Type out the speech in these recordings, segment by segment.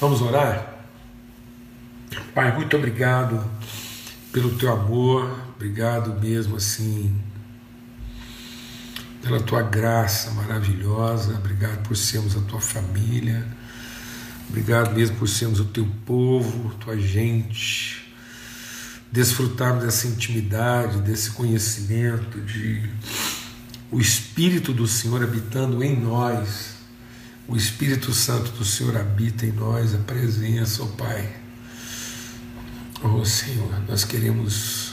Vamos orar? Pai, muito obrigado pelo teu amor, obrigado mesmo assim pela tua graça maravilhosa, obrigado por sermos a tua família, obrigado mesmo por sermos o teu povo, tua gente, desfrutarmos dessa intimidade, desse conhecimento, de o Espírito do Senhor habitando em nós, o Espírito Santo do Senhor habita em nós, a presença, ó oh Pai. Oh Senhor, nós queremos,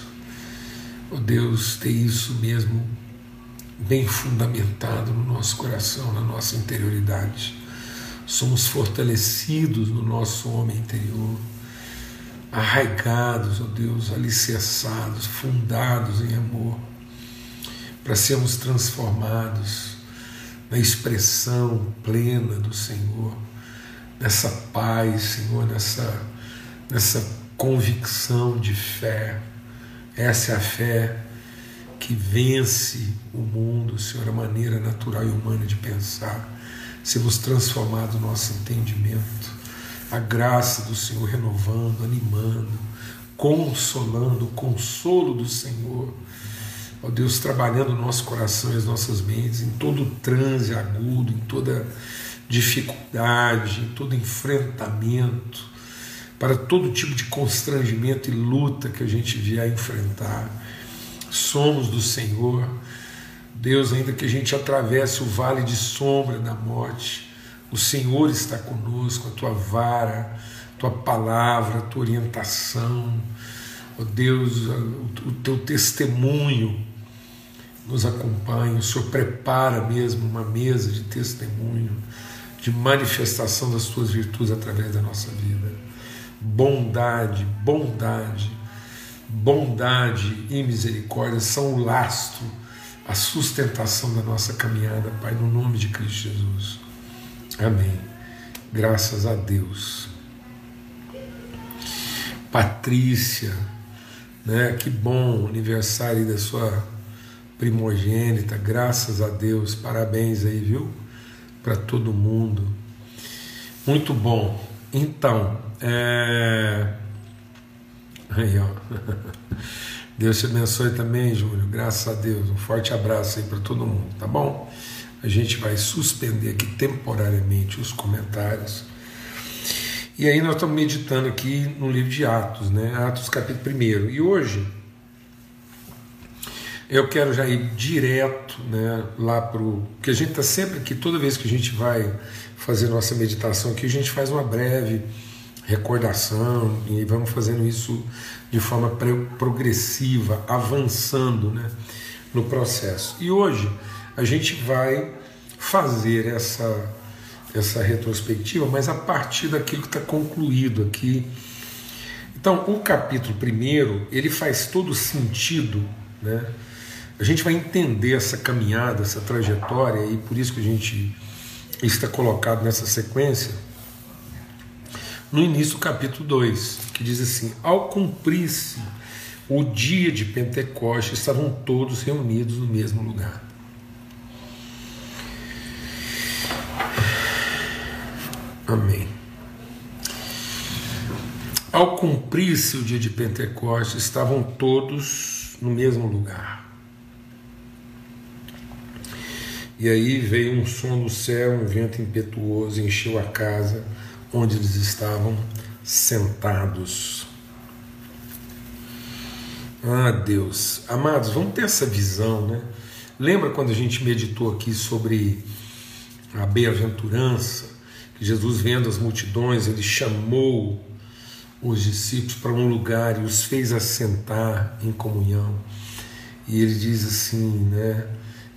oh Deus, ter isso mesmo bem fundamentado no nosso coração, na nossa interioridade. Somos fortalecidos no nosso homem interior, arraigados, ó oh Deus, alicerçados, fundados em amor, para sermos transformados na expressão plena do Senhor, nessa paz, Senhor, nessa, nessa convicção de fé. Essa é a fé que vence o mundo, Senhor, a maneira natural e humana de pensar. Sermos transformados no nosso entendimento. A graça do Senhor renovando, animando, consolando, o consolo do Senhor. Ó Deus, trabalhando o nosso coração e as nossas mentes, em todo transe agudo, em toda dificuldade, em todo enfrentamento, para todo tipo de constrangimento e luta que a gente vier enfrentar somos do Senhor. Deus, ainda que a gente atravesse o vale de sombra da morte, o Senhor está conosco, a tua vara, a tua palavra, a tua orientação, ó oh Deus, o teu testemunho nos acompanha, o Senhor prepara mesmo uma mesa de testemunho, de manifestação das tuas virtudes através da nossa vida. Bondade, bondade bondade e misericórdia são o lastro, a sustentação da nossa caminhada, Pai, no nome de Cristo Jesus. Amém. Graças a Deus. Patrícia, né? Que bom aniversário da sua primogênita, graças a Deus. Parabéns aí, viu? Para todo mundo. Muito bom. Então, é Aí, ó. Deus te abençoe também, Júlio. Graças a Deus. Um forte abraço aí para todo mundo, tá bom? A gente vai suspender aqui temporariamente os comentários. E aí nós estamos meditando aqui no livro de Atos, né? Atos capítulo 1. E hoje eu quero já ir direto né, lá para o. Porque a gente está sempre aqui, toda vez que a gente vai fazer nossa meditação aqui, a gente faz uma breve recordação e vamos fazendo isso de forma progressiva, avançando né, no processo. E hoje a gente vai fazer essa, essa retrospectiva, mas a partir daquilo que está concluído aqui. Então, o capítulo primeiro ele faz todo sentido, né? A gente vai entender essa caminhada, essa trajetória, e por isso que a gente está colocado nessa sequência no início do capítulo 2, que diz assim: Ao cumprir-se o dia de Pentecostes, estavam todos reunidos no mesmo lugar. Amém. Ao cumprir-se o dia de Pentecostes, estavam todos no mesmo lugar. E aí veio um som do céu, um vento impetuoso encheu a casa onde eles estavam sentados. Ah, Deus, amados, vamos ter essa visão, né? Lembra quando a gente meditou aqui sobre a bem-aventurança, que Jesus, vendo as multidões, ele chamou os discípulos para um lugar e os fez assentar em comunhão. E ele diz assim, né?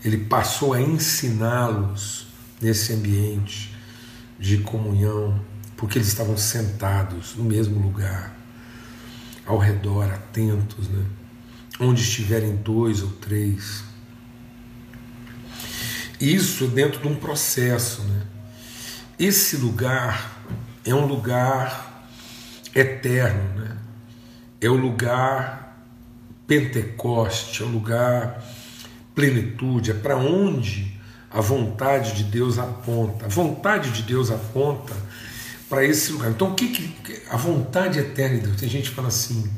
Ele passou a ensiná-los nesse ambiente de comunhão porque eles estavam sentados no mesmo lugar, ao redor, atentos, né? onde estiverem dois ou três. Isso dentro de um processo. Né? Esse lugar é um lugar eterno, né? é o lugar Pentecoste, é o lugar plenitude, é para onde a vontade de Deus aponta. A vontade de Deus aponta para esse lugar. Então, o que, que a vontade eterna de Deus? Tem gente que fala assim: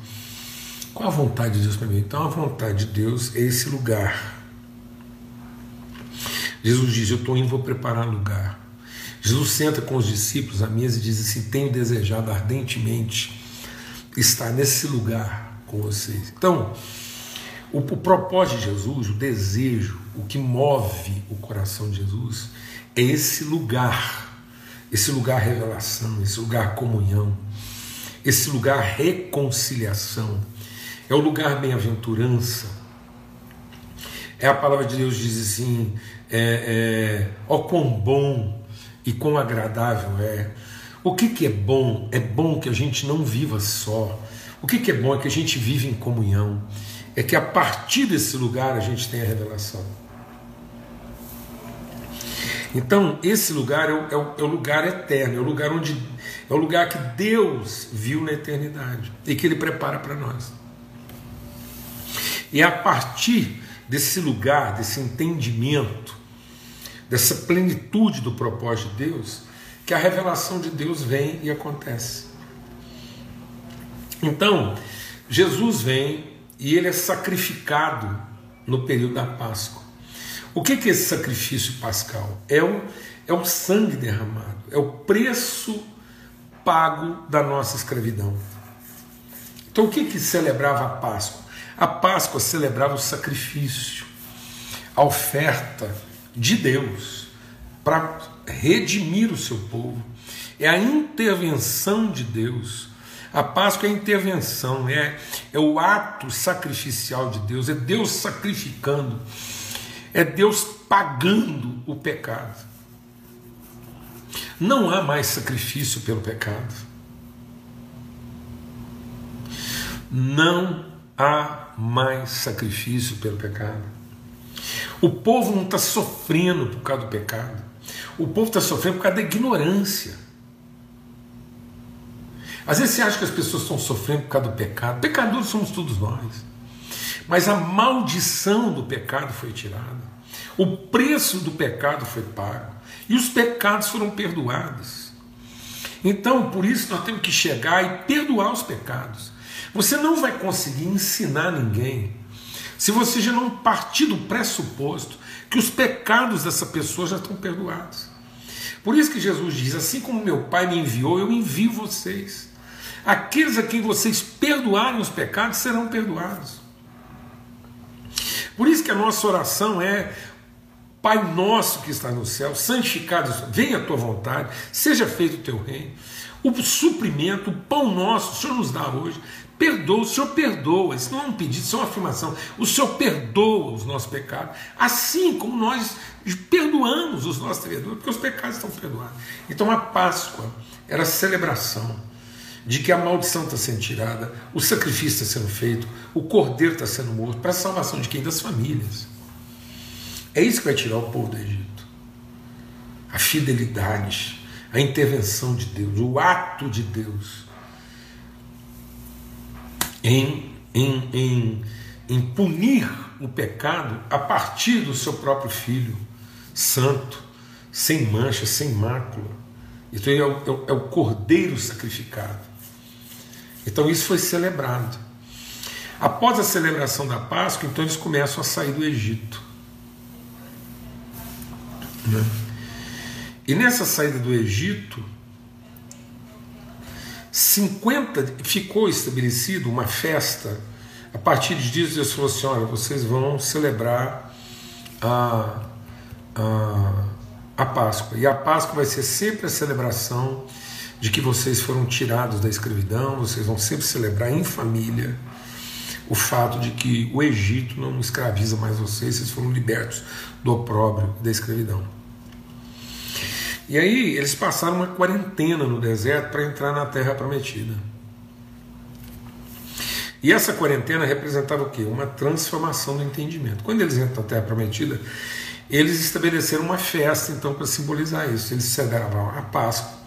qual a vontade de Deus para mim? Então, a vontade de Deus é esse lugar. Jesus diz: Eu estou indo, vou preparar lugar. Jesus senta com os discípulos à mesa e diz assim: Tenho desejado ardentemente estar nesse lugar com vocês. Então, o, o propósito de Jesus, o desejo, o que move o coração de Jesus é esse lugar esse lugar revelação, esse lugar comunhão, esse lugar reconciliação, é o lugar bem-aventurança. É a palavra de Deus diz assim: é, é, ó quão bom e quão agradável é. O que, que é bom? É bom que a gente não viva só. O que, que é bom é que a gente vive em comunhão. É que a partir desse lugar a gente tem a revelação. Então, esse lugar é o, é, o, é o, lugar eterno, é o lugar onde é o lugar que Deus viu na eternidade e que Ele prepara para nós. E a partir desse lugar, desse entendimento, dessa plenitude do propósito de Deus, que a revelação de Deus vem e acontece. Então, Jesus vem e ele é sacrificado no período da Páscoa. O que é esse sacrifício pascal? É o, é o sangue derramado, é o preço pago da nossa escravidão. Então, o que, que celebrava a Páscoa? A Páscoa celebrava o sacrifício, a oferta de Deus para redimir o seu povo. É a intervenção de Deus. A Páscoa é a intervenção, é, é o ato sacrificial de Deus, é Deus sacrificando é Deus pagando o pecado. Não há mais sacrifício pelo pecado. Não há mais sacrifício pelo pecado. O povo não está sofrendo por causa do pecado. O povo está sofrendo por causa da ignorância. Às vezes você acha que as pessoas estão sofrendo por causa do pecado. Pecadores somos todos nós. Mas a maldição do pecado foi tirada. O preço do pecado foi pago. E os pecados foram perdoados. Então, por isso, nós temos que chegar e perdoar os pecados. Você não vai conseguir ensinar ninguém se você já não partir do pressuposto que os pecados dessa pessoa já estão perdoados. Por isso que Jesus diz: Assim como meu Pai me enviou, eu envio vocês. Aqueles a quem vocês perdoarem os pecados serão perdoados. Por isso que a nossa oração é: Pai nosso que está no céu, santificado, venha a tua vontade, seja feito o teu reino. O suprimento, o pão nosso, o Senhor nos dá hoje. Perdoa, o Senhor perdoa. Isso não é um pedido, isso é uma afirmação. O Senhor perdoa os nossos pecados, assim como nós perdoamos os nossos devedores, porque os pecados estão perdoados. Então a Páscoa era a celebração de que a maldição está sendo tirada, o sacrifício está sendo feito, o cordeiro está sendo morto, para a salvação de quem? Das famílias. É isso que vai tirar o povo do Egito. A fidelidade, a intervenção de Deus, o ato de Deus em, em, em, em punir o pecado a partir do seu próprio filho, santo, sem mancha, sem mácula. Então é o, é o, é o cordeiro sacrificado. Então isso foi celebrado. Após a celebração da Páscoa, então eles começam a sair do Egito. Né? E nessa saída do Egito, 50 ficou estabelecido uma festa. A partir de dias Deus falou assim: olha, vocês vão celebrar a, a, a Páscoa. E a Páscoa vai ser sempre a celebração de que vocês foram tirados da escravidão, vocês vão sempre celebrar em família o fato de que o Egito não escraviza mais vocês, vocês foram libertos do opróbrio da escravidão. E aí eles passaram uma quarentena no deserto para entrar na terra prometida. E essa quarentena representava o quê? Uma transformação do entendimento. Quando eles entram na terra prometida, eles estabeleceram uma festa então para simbolizar isso. Eles celebravam a Páscoa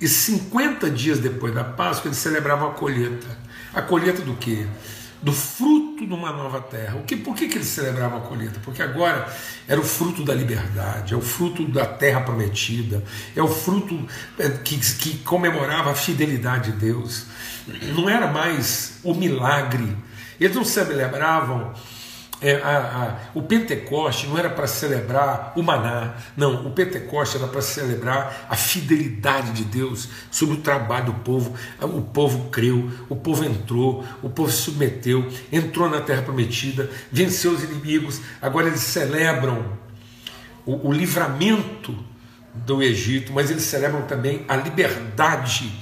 e 50 dias depois da Páscoa, eles celebravam a colheita. A colheita do quê? Do fruto de uma nova terra. O que, por que, que eles celebravam a colheita? Porque agora era o fruto da liberdade, é o fruto da terra prometida, é o fruto é, que, que comemorava a fidelidade de Deus. Não era mais o milagre. Eles não celebravam é, a, a, o Pentecoste não era para celebrar o maná, não, o Pentecoste era para celebrar a fidelidade de Deus sobre o trabalho do povo. O povo creu, o povo entrou, o povo se submeteu, entrou na terra prometida, venceu os inimigos. Agora eles celebram o, o livramento do Egito, mas eles celebram também a liberdade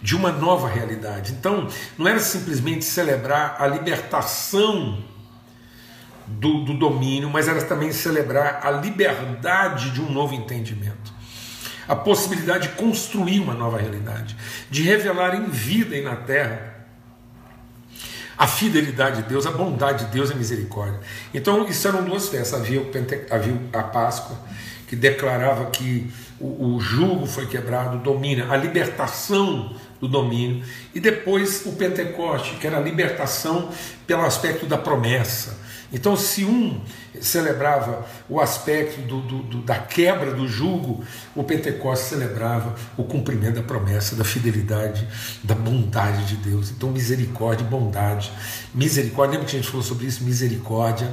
de uma nova realidade. Então, não era simplesmente celebrar a libertação do, do domínio, mas era também celebrar a liberdade de um novo entendimento. A possibilidade de construir uma nova realidade, de revelar em vida e na terra a fidelidade de Deus, a bondade de Deus e a misericórdia. Então, isso eram duas festas: havia, Pente... havia a Páscoa, que declarava que o, o jugo foi quebrado, o domínio, a libertação do domínio, e depois o Pentecoste, que era a libertação pelo aspecto da promessa então, se um celebrava o aspecto do, do, do, da quebra do jugo, o Pentecostes celebrava o cumprimento da promessa, da fidelidade, da bondade de Deus. Então, misericórdia bondade. Misericórdia, lembra que a gente falou sobre isso? Misericórdia,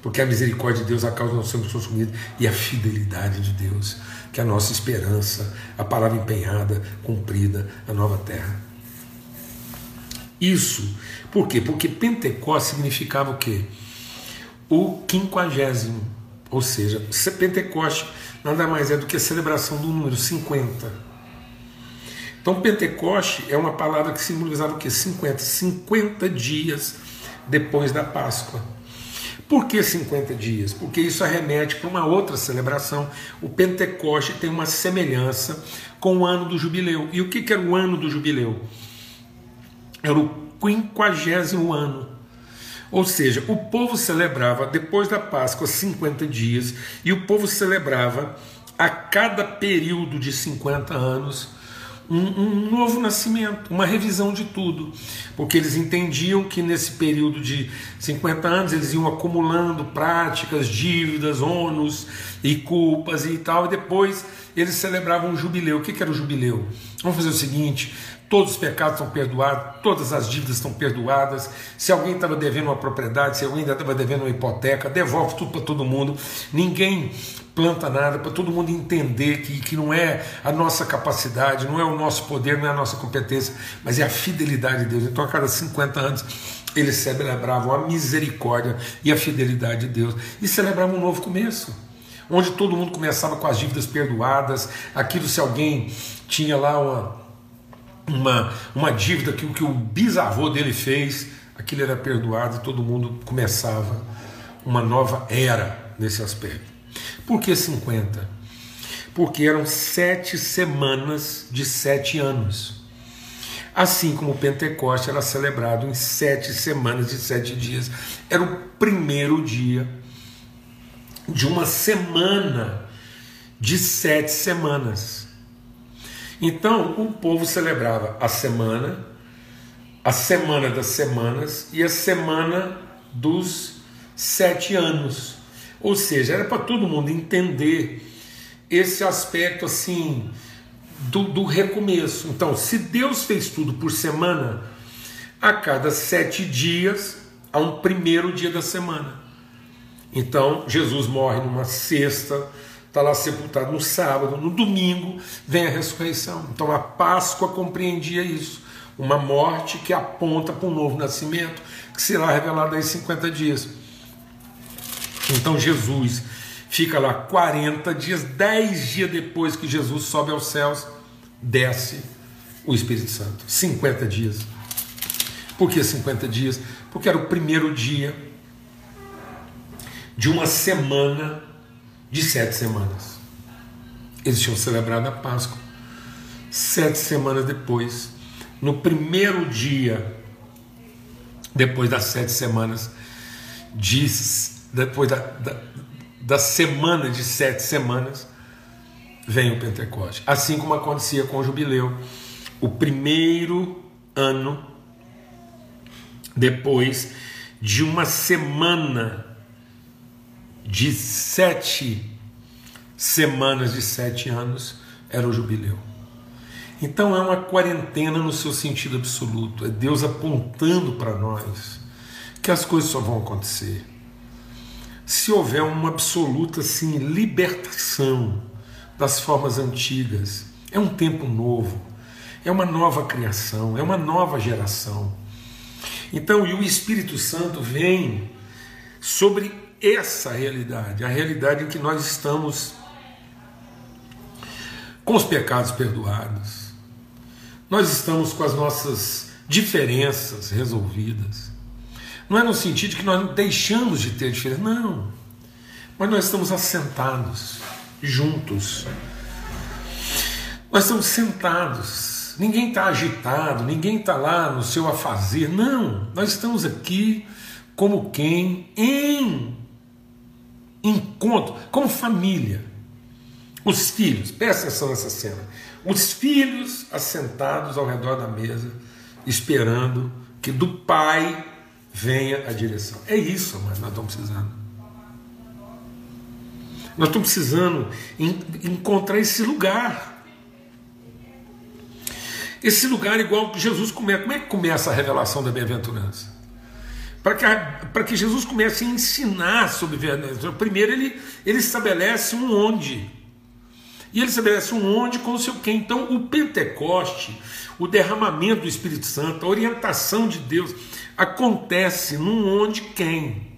porque a misericórdia de Deus, a causa nosso somos consumidos, e a fidelidade de Deus, que é a nossa esperança, a palavra empenhada, cumprida, a nova terra. Isso, por quê? Porque Pentecostes significava o quê? O quinquagésimo, ou seja, Pentecoste nada mais é do que a celebração do número 50. Então, Pentecoste é uma palavra que simbolizava o que? 50. 50 dias depois da Páscoa. Por que 50 dias? Porque isso arremete para uma outra celebração. O Pentecoste tem uma semelhança com o ano do jubileu. E o que era o ano do jubileu? Era o quinquagésimo ano ou seja, o povo celebrava depois da Páscoa 50 dias e o povo celebrava a cada período de 50 anos um, um, novo nascimento, uma revisão de tudo, porque eles entendiam que nesse período de 50 anos eles iam acumulando práticas, dívidas, ônus e culpas e tal, e depois eles celebravam o jubileu. O que era o jubileu? Vamos fazer o seguinte: todos os pecados estão perdoados, todas as dívidas estão perdoadas. Se alguém estava devendo uma propriedade, se alguém estava devendo uma hipoteca, devolve tudo para todo mundo. Ninguém planta nada, para todo mundo entender que, que não é a nossa capacidade, não é o nosso poder, não é a nossa competência, mas é a fidelidade de Deus. Então, a cada 50 anos, eles celebravam a misericórdia e a fidelidade de Deus e celebravam um novo começo. Onde todo mundo começava com as dívidas perdoadas, aquilo se alguém tinha lá uma, uma, uma dívida que, que o bisavô dele fez, aquilo era perdoado e todo mundo começava uma nova era nesse aspecto. Por que 50? Porque eram sete semanas de sete anos. Assim como o Pentecoste era celebrado em sete semanas de sete dias, era o primeiro dia de uma semana de sete semanas. Então o povo celebrava a semana, a semana das semanas e a semana dos sete anos. Ou seja, era para todo mundo entender esse aspecto assim do, do recomeço. Então, se Deus fez tudo por semana, a cada sete dias há um primeiro dia da semana. Então, Jesus morre numa sexta, está lá sepultado no sábado, no domingo vem a ressurreição. Então a Páscoa compreendia isso, uma morte que aponta para um novo nascimento, que será revelado em 50 dias. Então Jesus fica lá 40 dias, 10 dias depois que Jesus sobe aos céus, desce o Espírito Santo. 50 dias. Por que 50 dias? Porque era o primeiro dia de uma semana de sete semanas. Eles tinham celebrado a Páscoa. Sete semanas depois, no primeiro dia, depois das sete semanas, depois da, da, da semana de sete semanas, vem o Pentecoste. Assim como acontecia com o jubileu. O primeiro ano depois de uma semana de sete semanas de sete anos era o jubileu. Então é uma quarentena no seu sentido absoluto, é Deus apontando para nós que as coisas só vão acontecer se houver uma absoluta assim, libertação das formas antigas. É um tempo novo, é uma nova criação, é uma nova geração. Então, e o Espírito Santo vem sobre essa realidade, a realidade em que nós estamos com os pecados perdoados, nós estamos com as nossas diferenças resolvidas. Não é no sentido de que nós deixamos de ter diferença, não. Mas nós estamos assentados, juntos. Nós estamos sentados. Ninguém está agitado, ninguém está lá no seu afazer. Não, nós estamos aqui como quem em encontro, como família. Os filhos, presta atenção nessa cena. Os filhos assentados ao redor da mesa, esperando que do pai venha a direção. É isso, mas nós estamos precisando. Nós estamos precisando encontrar esse lugar. Esse lugar igual que Jesus começa. Como é que começa a revelação da bem-aventurança? Para que, que Jesus comece a ensinar sobre bem-aventurança, primeiro ele, ele estabelece um onde. E ele estabelece um onde com o seu quem. Então, o Pentecoste, o derramamento do Espírito Santo, a orientação de Deus, acontece num onde quem.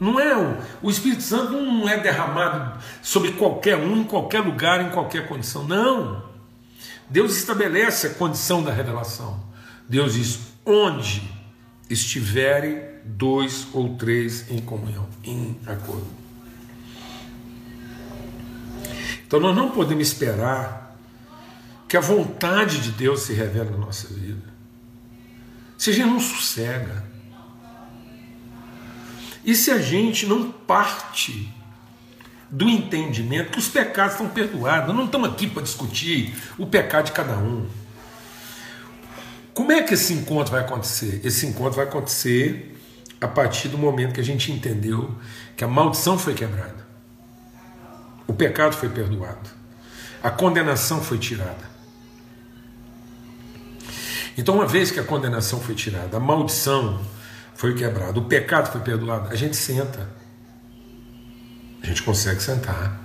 Não é o, o Espírito Santo não é derramado sobre qualquer um, em qualquer lugar, em qualquer condição. Não. Deus estabelece a condição da revelação. Deus diz: onde estiverem dois ou três em comunhão, em acordo. Então nós não podemos esperar que a vontade de Deus se revele na nossa vida. Se a gente não sossega. E se a gente não parte do entendimento que os pecados estão perdoados, nós não estamos aqui para discutir o pecado de cada um. Como é que esse encontro vai acontecer? Esse encontro vai acontecer a partir do momento que a gente entendeu que a maldição foi quebrada. O pecado foi perdoado. A condenação foi tirada. Então, uma vez que a condenação foi tirada, a maldição foi quebrada, o pecado foi perdoado, a gente senta. A gente consegue sentar.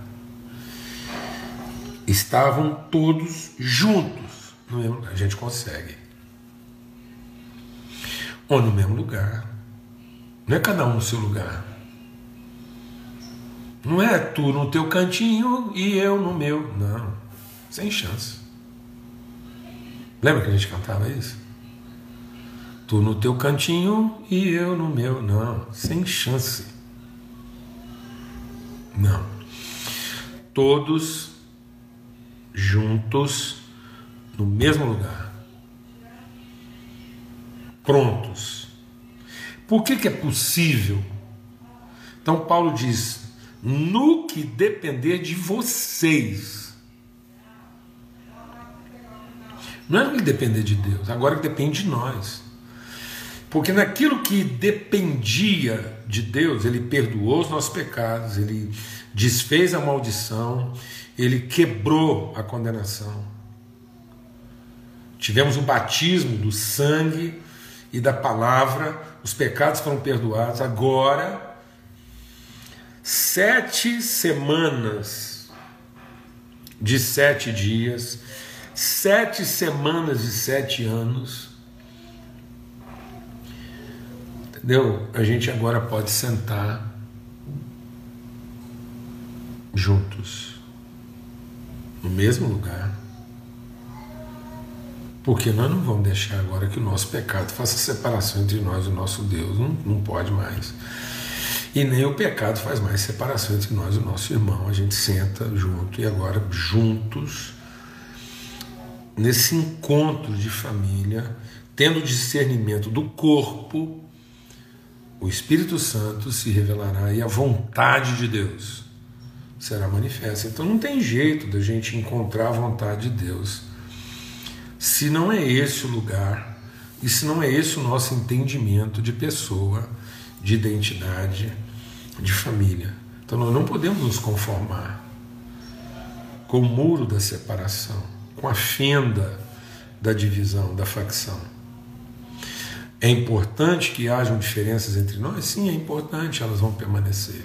Estavam todos juntos. Mesmo, a gente consegue. Ou no mesmo lugar. Não é cada um no seu lugar. Não é tu no teu cantinho e eu no meu. Não. Sem chance. Lembra que a gente cantava isso? Tu no teu cantinho e eu no meu. Não. Sem chance. Não. Todos juntos no mesmo lugar. Prontos. Por que, que é possível? Então Paulo diz: no que depender de vocês. Não é no que depender de Deus, agora que depende de nós. Porque naquilo que dependia de Deus, Ele perdoou os nossos pecados, Ele desfez a maldição, Ele quebrou a condenação. Tivemos o batismo do sangue e da palavra, os pecados foram perdoados. Agora sete semanas de sete dias, sete semanas de sete anos. Entendeu? A gente agora pode sentar juntos, no mesmo lugar. Porque nós não vamos deixar agora que o nosso pecado faça separação entre nós e o nosso Deus. Não, não pode mais. E nem o pecado faz mais separação entre nós e o nosso irmão. A gente senta junto e agora juntos, nesse encontro de família, tendo discernimento do corpo, o Espírito Santo se revelará e a vontade de Deus será manifesta. Então não tem jeito da gente encontrar a vontade de Deus se não é esse o lugar e se não é esse o nosso entendimento de pessoa, de identidade, de família. Então nós não podemos nos conformar com o muro da separação, com a fenda da divisão, da facção. É importante que hajam diferenças entre nós? Sim, é importante, elas vão permanecer.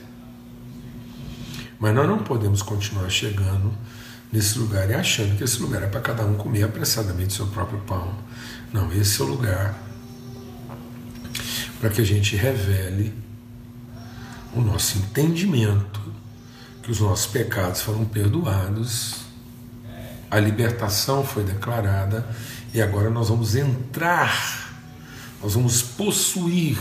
Mas nós não podemos continuar chegando nesse lugar e achando que esse lugar é para cada um comer apressadamente seu próprio pão. Não, esse é o lugar para que a gente revele o nosso entendimento que os nossos pecados foram perdoados, a libertação foi declarada e agora nós vamos entrar, nós vamos possuir,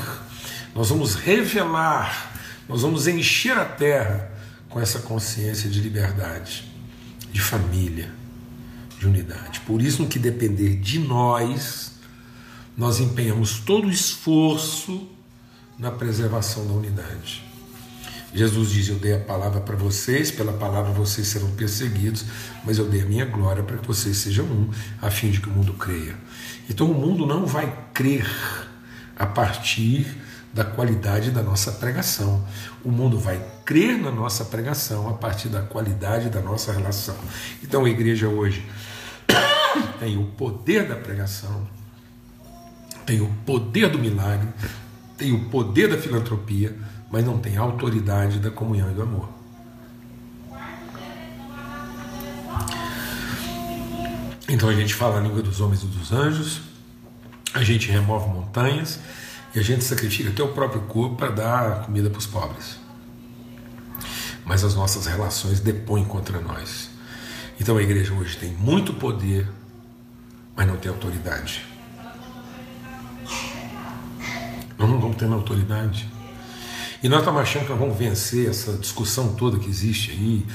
nós vamos revelar, nós vamos encher a terra com essa consciência de liberdade, de família, de unidade. Por isso, no que depender de nós, nós empenhamos todo o esforço na preservação da unidade. Jesus diz: Eu dei a palavra para vocês, pela palavra vocês serão perseguidos, mas eu dei a minha glória para que vocês sejam um, a fim de que o mundo creia. Então o mundo não vai crer a partir da qualidade da nossa pregação. O mundo vai crer na nossa pregação a partir da qualidade da nossa relação. Então a igreja hoje tem o poder da pregação, tem o poder do milagre, tem o poder da filantropia, mas não tem a autoridade da comunhão e do amor. Então a gente fala a língua dos homens e dos anjos, a gente remove montanhas, e a gente sacrifica até o próprio corpo para dar comida para os pobres. Mas as nossas relações depõem contra nós. Então a igreja hoje tem muito poder, mas não tem autoridade. Nós não vamos ter autoridade. E nós estamos achando que nós vamos vencer essa discussão toda que existe aí.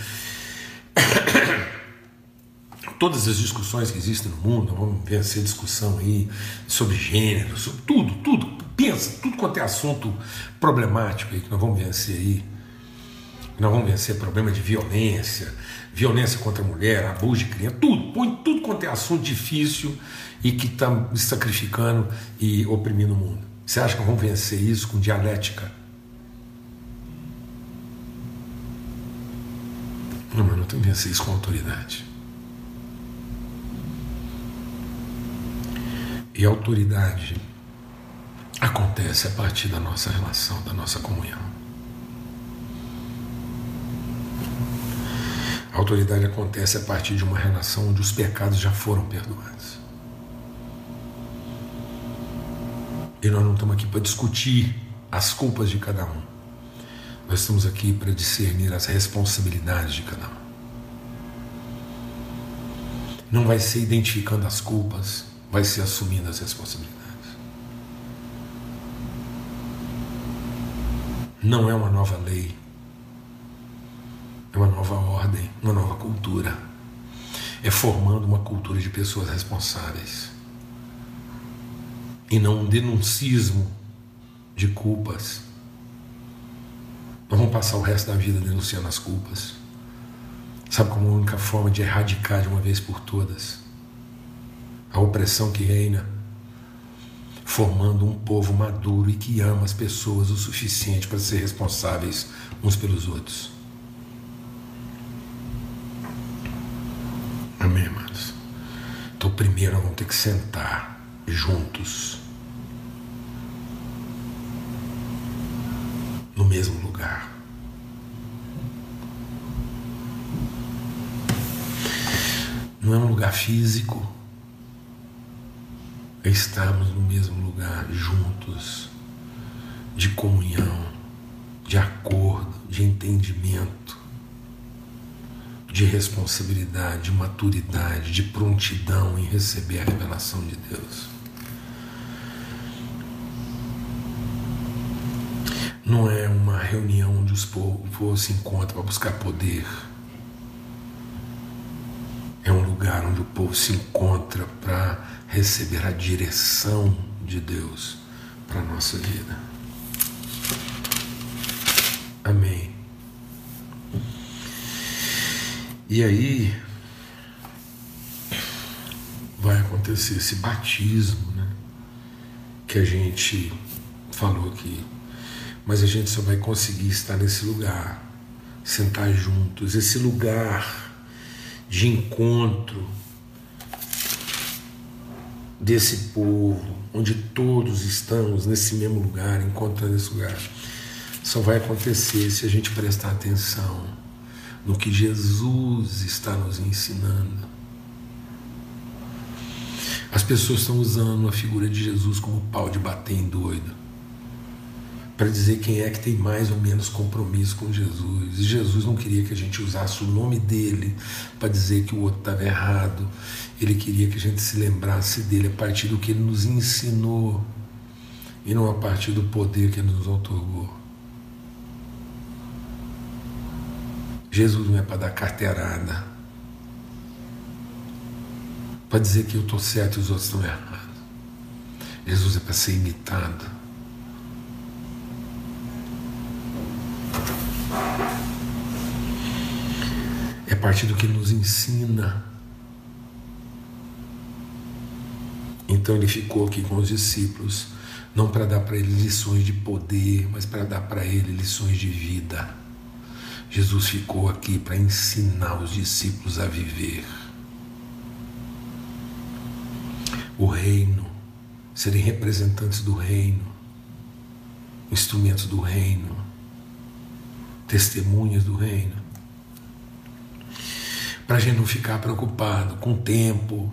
Todas as discussões que existem no mundo, vamos vencer discussão aí sobre gênero, sobre tudo, tudo pensa, tudo quanto é assunto problemático aí que nós vamos vencer aí. Nós vamos vencer problema de violência, violência contra a mulher, abuso de criança, tudo, põe tudo quanto é assunto difícil e que está sacrificando e oprimindo o mundo. Você acha que vamos vencer isso com dialética? Não, mas não tem que vencer isso com autoridade. E autoridade acontece a partir da nossa relação, da nossa comunhão. A autoridade acontece a partir de uma relação onde os pecados já foram perdoados. E nós não estamos aqui para discutir as culpas de cada um. Nós estamos aqui para discernir as responsabilidades de cada um. Não vai ser identificando as culpas, vai ser assumindo as responsabilidades. Não é uma nova lei, é uma nova ordem, uma nova cultura. É formando uma cultura de pessoas responsáveis e não um denuncismo de culpas. Nós vamos passar o resto da vida denunciando as culpas. Sabe como a única forma de erradicar de uma vez por todas a opressão que reina? Formando um povo maduro e que ama as pessoas o suficiente para ser responsáveis uns pelos outros. Amém, irmãos? Então, primeiro, vamos ter que sentar juntos, no mesmo lugar. Não é um lugar físico é estarmos no mesmo lugar, juntos, de comunhão, de acordo, de entendimento, de responsabilidade, de maturidade, de prontidão em receber a revelação de Deus. Não é uma reunião onde os povos se encontram para buscar poder. É um lugar onde o povo se encontra para receber a direção de Deus para a nossa vida. Amém. E aí vai acontecer esse batismo, né? que a gente falou aqui. Mas a gente só vai conseguir estar nesse lugar, sentar juntos, esse lugar de encontro desse povo, onde todos estamos nesse mesmo lugar, encontrando esse lugar, só vai acontecer se a gente prestar atenção no que Jesus está nos ensinando. As pessoas estão usando a figura de Jesus como pau de bater em doido para dizer quem é que tem mais ou menos compromisso com Jesus. E Jesus não queria que a gente usasse o nome dele para dizer que o outro estava errado. Ele queria que a gente se lembrasse dele a partir do que ele nos ensinou e não a partir do poder que ele nos otorgou. Jesus não é para dar carteirada, para dizer que eu estou certo e os outros estão errados. Jesus é para ser imitado. Partir do que nos ensina. Então ele ficou aqui com os discípulos, não para dar para eles lições de poder, mas para dar para ele lições de vida. Jesus ficou aqui para ensinar os discípulos a viver. O reino, serem representantes do reino, instrumentos do reino, testemunhas do reino. Para a gente não ficar preocupado com o tempo,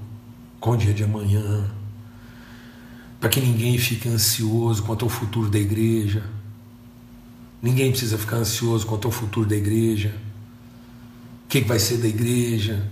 com o dia de amanhã, para que ninguém fique ansioso quanto ao futuro da igreja. Ninguém precisa ficar ansioso quanto ao futuro da igreja. O que vai ser da igreja?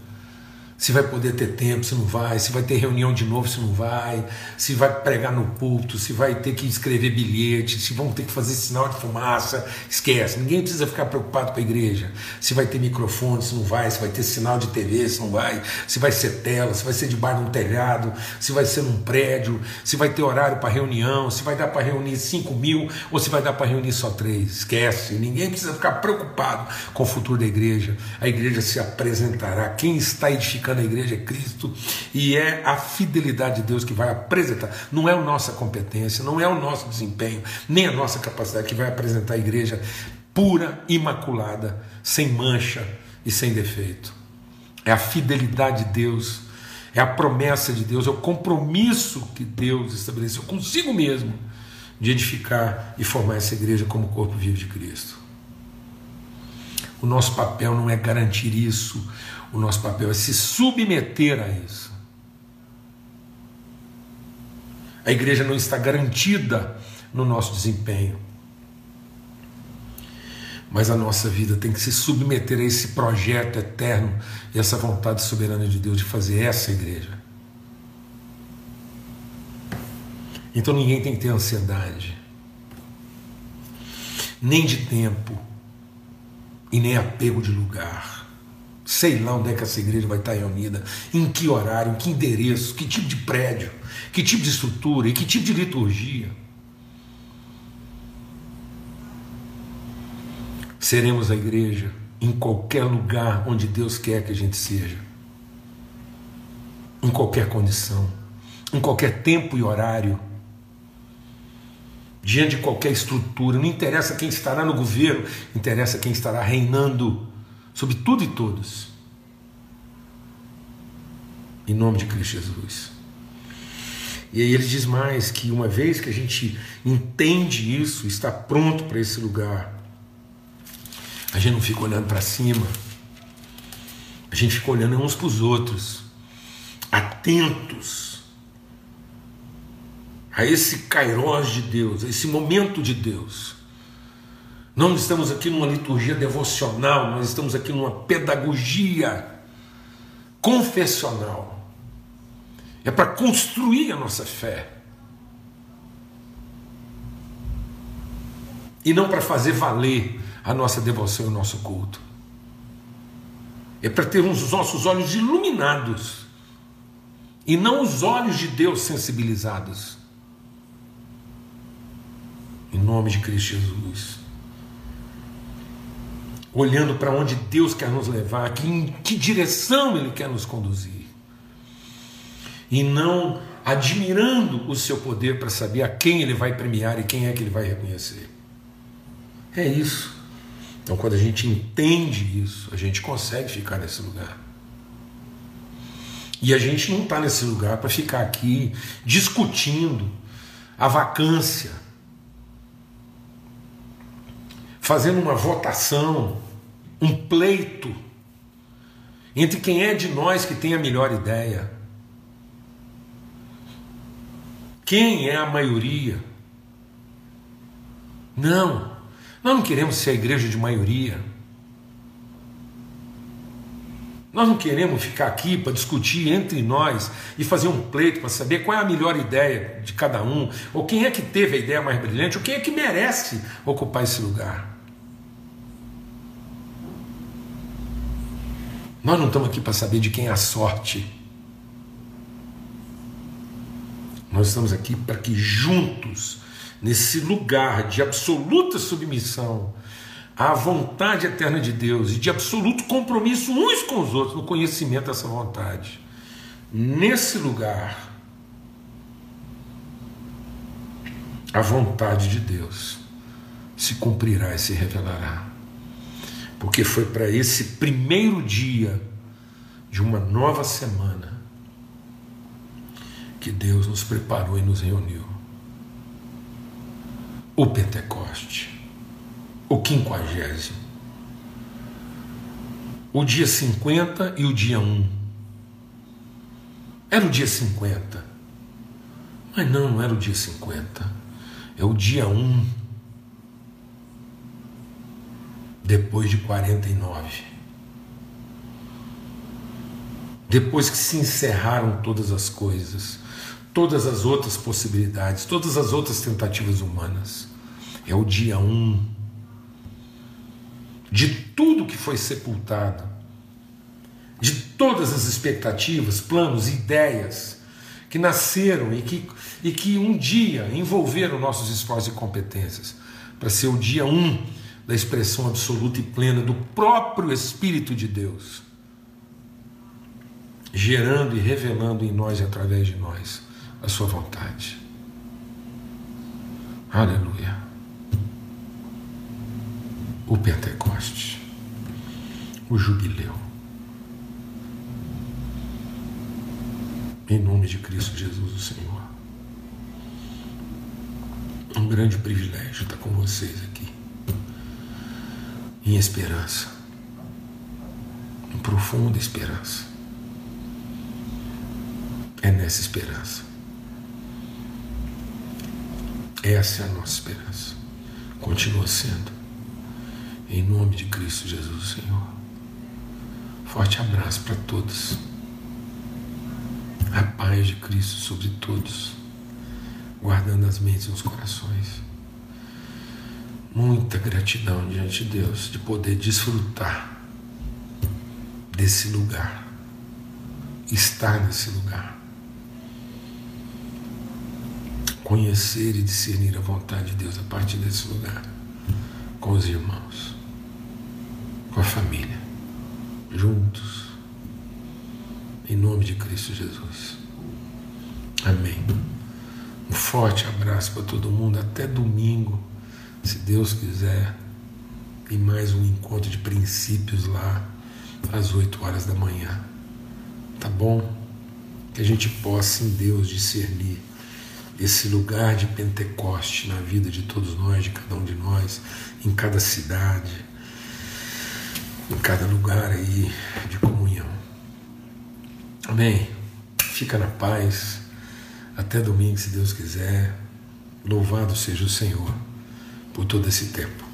Se vai poder ter tempo, se não vai, se vai ter reunião de novo, se não vai, se vai pregar no púlpito, se vai ter que escrever bilhete, se vão ter que fazer sinal de fumaça, esquece, ninguém precisa ficar preocupado com a igreja, se vai ter microfone, se não vai, se vai ter sinal de TV, se não vai, se vai ser tela, se vai ser de bar num telhado, se vai ser num prédio, se vai ter horário para reunião, se vai dar para reunir 5 mil ou se vai dar para reunir só três, esquece, ninguém precisa ficar preocupado com o futuro da igreja, a igreja se apresentará, quem está edificando a igreja é Cristo e é a fidelidade de Deus que vai apresentar. Não é a nossa competência, não é o nosso desempenho, nem a nossa capacidade que vai apresentar a igreja pura, imaculada, sem mancha e sem defeito. É a fidelidade de Deus, é a promessa de Deus, é o compromisso que Deus estabeleceu consigo mesmo de edificar e formar essa igreja como corpo vivo de Cristo. O nosso papel não é garantir isso, o nosso papel é se submeter a isso. A igreja não está garantida no nosso desempenho. Mas a nossa vida tem que se submeter a esse projeto eterno e essa vontade soberana de Deus de fazer essa igreja. Então ninguém tem que ter ansiedade, nem de tempo, e nem apego de lugar. Sei lá onde é que essa igreja vai estar reunida, em que horário, em que endereço, que tipo de prédio, que tipo de estrutura e que tipo de liturgia. Seremos a igreja em qualquer lugar onde Deus quer que a gente seja, em qualquer condição, em qualquer tempo e horário diante de qualquer estrutura. Não interessa quem estará no governo, interessa quem estará reinando sobre tudo e todos. Em nome de Cristo Jesus. E aí ele diz mais que uma vez que a gente entende isso, está pronto para esse lugar, a gente não fica olhando para cima, a gente fica olhando uns para os outros, atentos a esse kairós de Deus, a esse momento de Deus. Não estamos aqui numa liturgia devocional, nós estamos aqui numa pedagogia confessional. É para construir a nossa fé. E não para fazer valer a nossa devoção e o nosso culto. É para ter os nossos olhos iluminados e não os olhos de Deus sensibilizados. Em nome de Cristo Jesus. Olhando para onde Deus quer nos levar, que, em que direção Ele quer nos conduzir. E não admirando o seu poder para saber a quem ele vai premiar e quem é que ele vai reconhecer. É isso. Então, quando a gente entende isso, a gente consegue ficar nesse lugar. E a gente não está nesse lugar para ficar aqui discutindo a vacância, fazendo uma votação, um pleito entre quem é de nós que tem a melhor ideia. Quem é a maioria? Não, nós não queremos ser a igreja de maioria. Nós não queremos ficar aqui para discutir entre nós e fazer um pleito para saber qual é a melhor ideia de cada um, ou quem é que teve a ideia mais brilhante, ou quem é que merece ocupar esse lugar. Nós não estamos aqui para saber de quem é a sorte. Nós estamos aqui para que juntos, nesse lugar de absoluta submissão à vontade eterna de Deus e de absoluto compromisso uns com os outros no conhecimento dessa vontade, nesse lugar, a vontade de Deus se cumprirá e se revelará porque foi para esse primeiro dia de uma nova semana que Deus nos preparou e nos reuniu. O Pentecoste, o quinquagésimo, o dia 50 e o dia 1. Era o dia 50. Mas não, não era o dia 50. É o dia 1 depois de 49. Depois que se encerraram todas as coisas, todas as outras possibilidades, todas as outras tentativas humanas. É o dia um de tudo que foi sepultado, de todas as expectativas, planos, ideias que nasceram e que, e que um dia envolveram nossos esforços e competências, para ser o dia um da expressão absoluta e plena do próprio Espírito de Deus, gerando e revelando em nós e através de nós a Sua vontade. Aleluia. O Pentecoste, o jubileu. Em nome de Cristo Jesus, o Senhor. Um grande privilégio estar com vocês aqui em esperança, em profunda esperança. É nessa esperança. Essa é a nossa esperança. Continua sendo. Em nome de Cristo Jesus, Senhor. Forte abraço para todos. A paz de Cristo sobre todos, guardando as mentes e os corações muita gratidão diante de Deus de poder desfrutar desse lugar, estar nesse lugar, conhecer e discernir a vontade de Deus a partir desse lugar, com os irmãos, com a família, juntos, em nome de Cristo Jesus. Amém. Um forte abraço para todo mundo. Até domingo se Deus quiser, em mais um encontro de princípios lá às 8 horas da manhã. Tá bom? Que a gente possa em Deus discernir esse lugar de Pentecoste na vida de todos nós, de cada um de nós, em cada cidade, em cada lugar aí de comunhão. Amém? Fica na paz. Até domingo, se Deus quiser. Louvado seja o Senhor por todo esse tempo.